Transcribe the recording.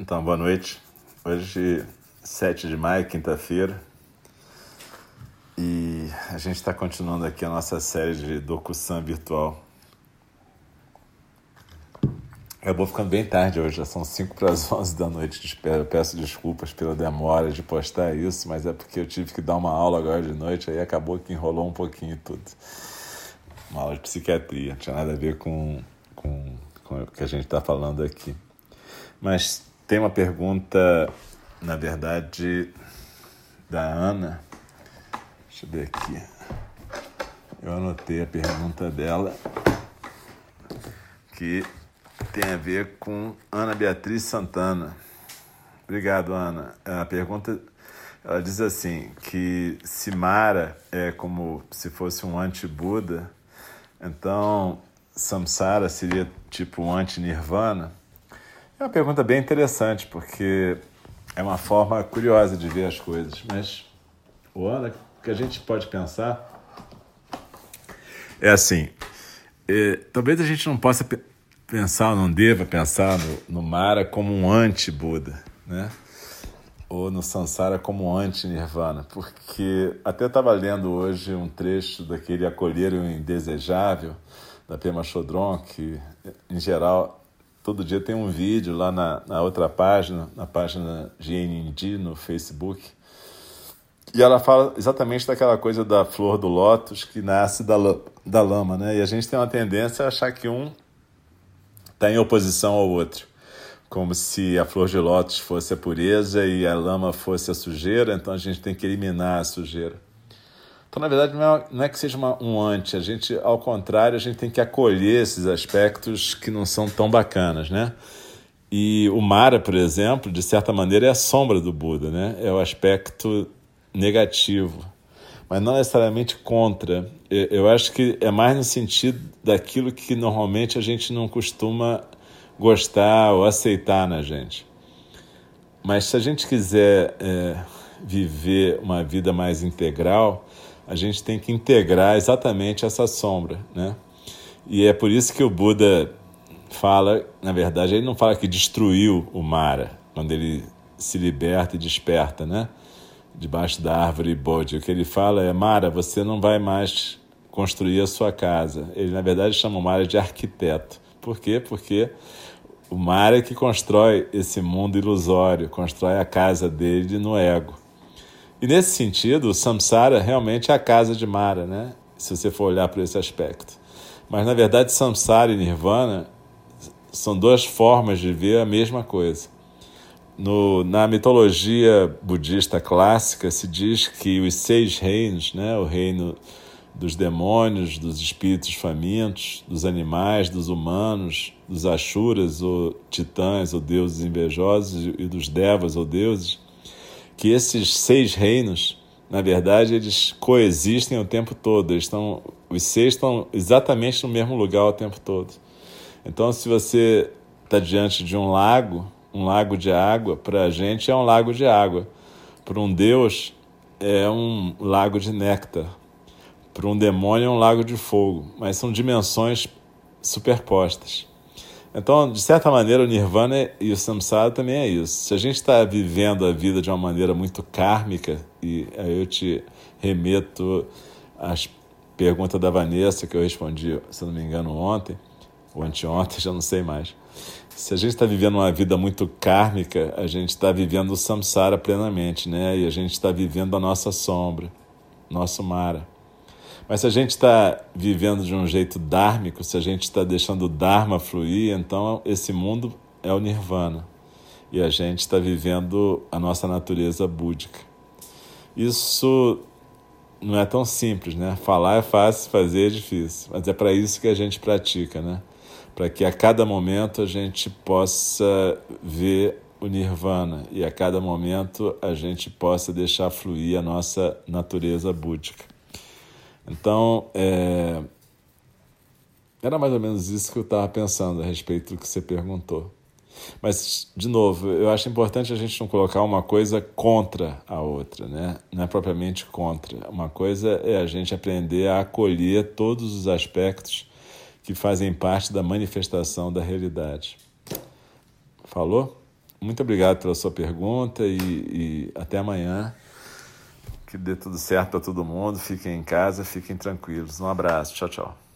Então, boa noite. Hoje, 7 de maio, quinta-feira. E a gente está continuando aqui a nossa série de Dokusan virtual. Acabou ficando bem tarde hoje, já são 5 para as 11 da noite. Eu peço desculpas pela demora de postar isso, mas é porque eu tive que dar uma aula agora de noite, aí acabou que enrolou um pouquinho tudo. Uma aula de psiquiatria, não tinha nada a ver com, com, com o que a gente está falando aqui. Mas tem uma pergunta, na verdade, da Ana. Deixa eu ver aqui. Eu anotei a pergunta dela, que tem a ver com Ana Beatriz Santana. Obrigado, Ana. A pergunta, ela diz assim, que se Mara é como se fosse um anti-Buda, então Samsara seria tipo um anti-Nirvana? É uma pergunta bem interessante, porque é uma forma curiosa de ver as coisas. Mas, o Ana, o que a gente pode pensar é assim: é, talvez a gente não possa pensar, não deva pensar no, no Mara como um anti-Buda, né? ou no Sansara como um anti-Nirvana, porque até estava lendo hoje um trecho daquele Acolher o Indesejável, da Pema Chodron, que em geral todo dia tem um vídeo lá na, na outra página, na página GND no Facebook. E ela fala exatamente daquela coisa da flor do lótus que nasce da, da lama, né? E a gente tem uma tendência a achar que um está em oposição ao outro. Como se a flor de lótus fosse a pureza e a lama fosse a sujeira, então a gente tem que eliminar a sujeira. Então, na verdade, não é, não é que seja uma, um anti, a gente, ao contrário, a gente tem que acolher esses aspectos que não são tão bacanas, né? E o Mara, por exemplo, de certa maneira é a sombra do Buda, né? É o aspecto negativo, mas não necessariamente contra. Eu acho que é mais no sentido daquilo que normalmente a gente não costuma gostar ou aceitar na gente. Mas se a gente quiser é, viver uma vida mais integral, a gente tem que integrar exatamente essa sombra, né? E é por isso que o Buda fala, na verdade, ele não fala que destruiu o Mara, quando ele se liberta e desperta, né? Debaixo da árvore Bodhi. O que ele fala é: Mara, você não vai mais construir a sua casa. Ele, na verdade, chama o Mara de arquiteto. Por quê? Porque o Mara é que constrói esse mundo ilusório, constrói a casa dele no ego. E nesse sentido, o samsara realmente é a casa de Mara, né? se você for olhar por esse aspecto. Mas na verdade, samsara e nirvana são duas formas de ver a mesma coisa. No, na mitologia budista clássica se diz que os seis reinos, né, o reino dos demônios, dos espíritos famintos, dos animais, dos humanos, dos ashuras ou titãs ou deuses invejosos e dos devas ou deuses, que esses seis reinos, na verdade, eles coexistem o tempo todo. Eles estão, os seis estão exatamente no mesmo lugar o tempo todo. Então, se você está diante de um lago, um lago de água, para a gente é um lago de água. Para um Deus, é um lago de néctar. Para um demônio, é um lago de fogo. Mas são dimensões superpostas. Então, de certa maneira, o Nirvana e o Samsara também é isso. Se a gente está vivendo a vida de uma maneira muito kármica, e aí eu te remeto às perguntas da Vanessa que eu respondi, se não me engano, ontem, ou anteontem, já não sei mais. Se a gente está vivendo uma vida muito kármica, a gente está vivendo o samsara plenamente, né? E a gente está vivendo a nossa sombra, nosso mara. Mas se a gente está vivendo de um jeito dármico, se a gente está deixando o Dharma fluir, então esse mundo é o Nirvana. E a gente está vivendo a nossa natureza búdica. Isso não é tão simples, né? Falar é fácil, fazer é difícil. Mas é para isso que a gente pratica, né? Para que a cada momento a gente possa ver o nirvana e a cada momento a gente possa deixar fluir a nossa natureza búdica. Então, é... era mais ou menos isso que eu estava pensando a respeito do que você perguntou. Mas, de novo, eu acho importante a gente não colocar uma coisa contra a outra, né? Não é propriamente contra. Uma coisa é a gente aprender a acolher todos os aspectos que fazem parte da manifestação da realidade. Falou? muito obrigado pela sua pergunta e, e até amanhã. Que dê tudo certo para todo mundo. Fiquem em casa, fiquem tranquilos. Um abraço. Tchau, tchau.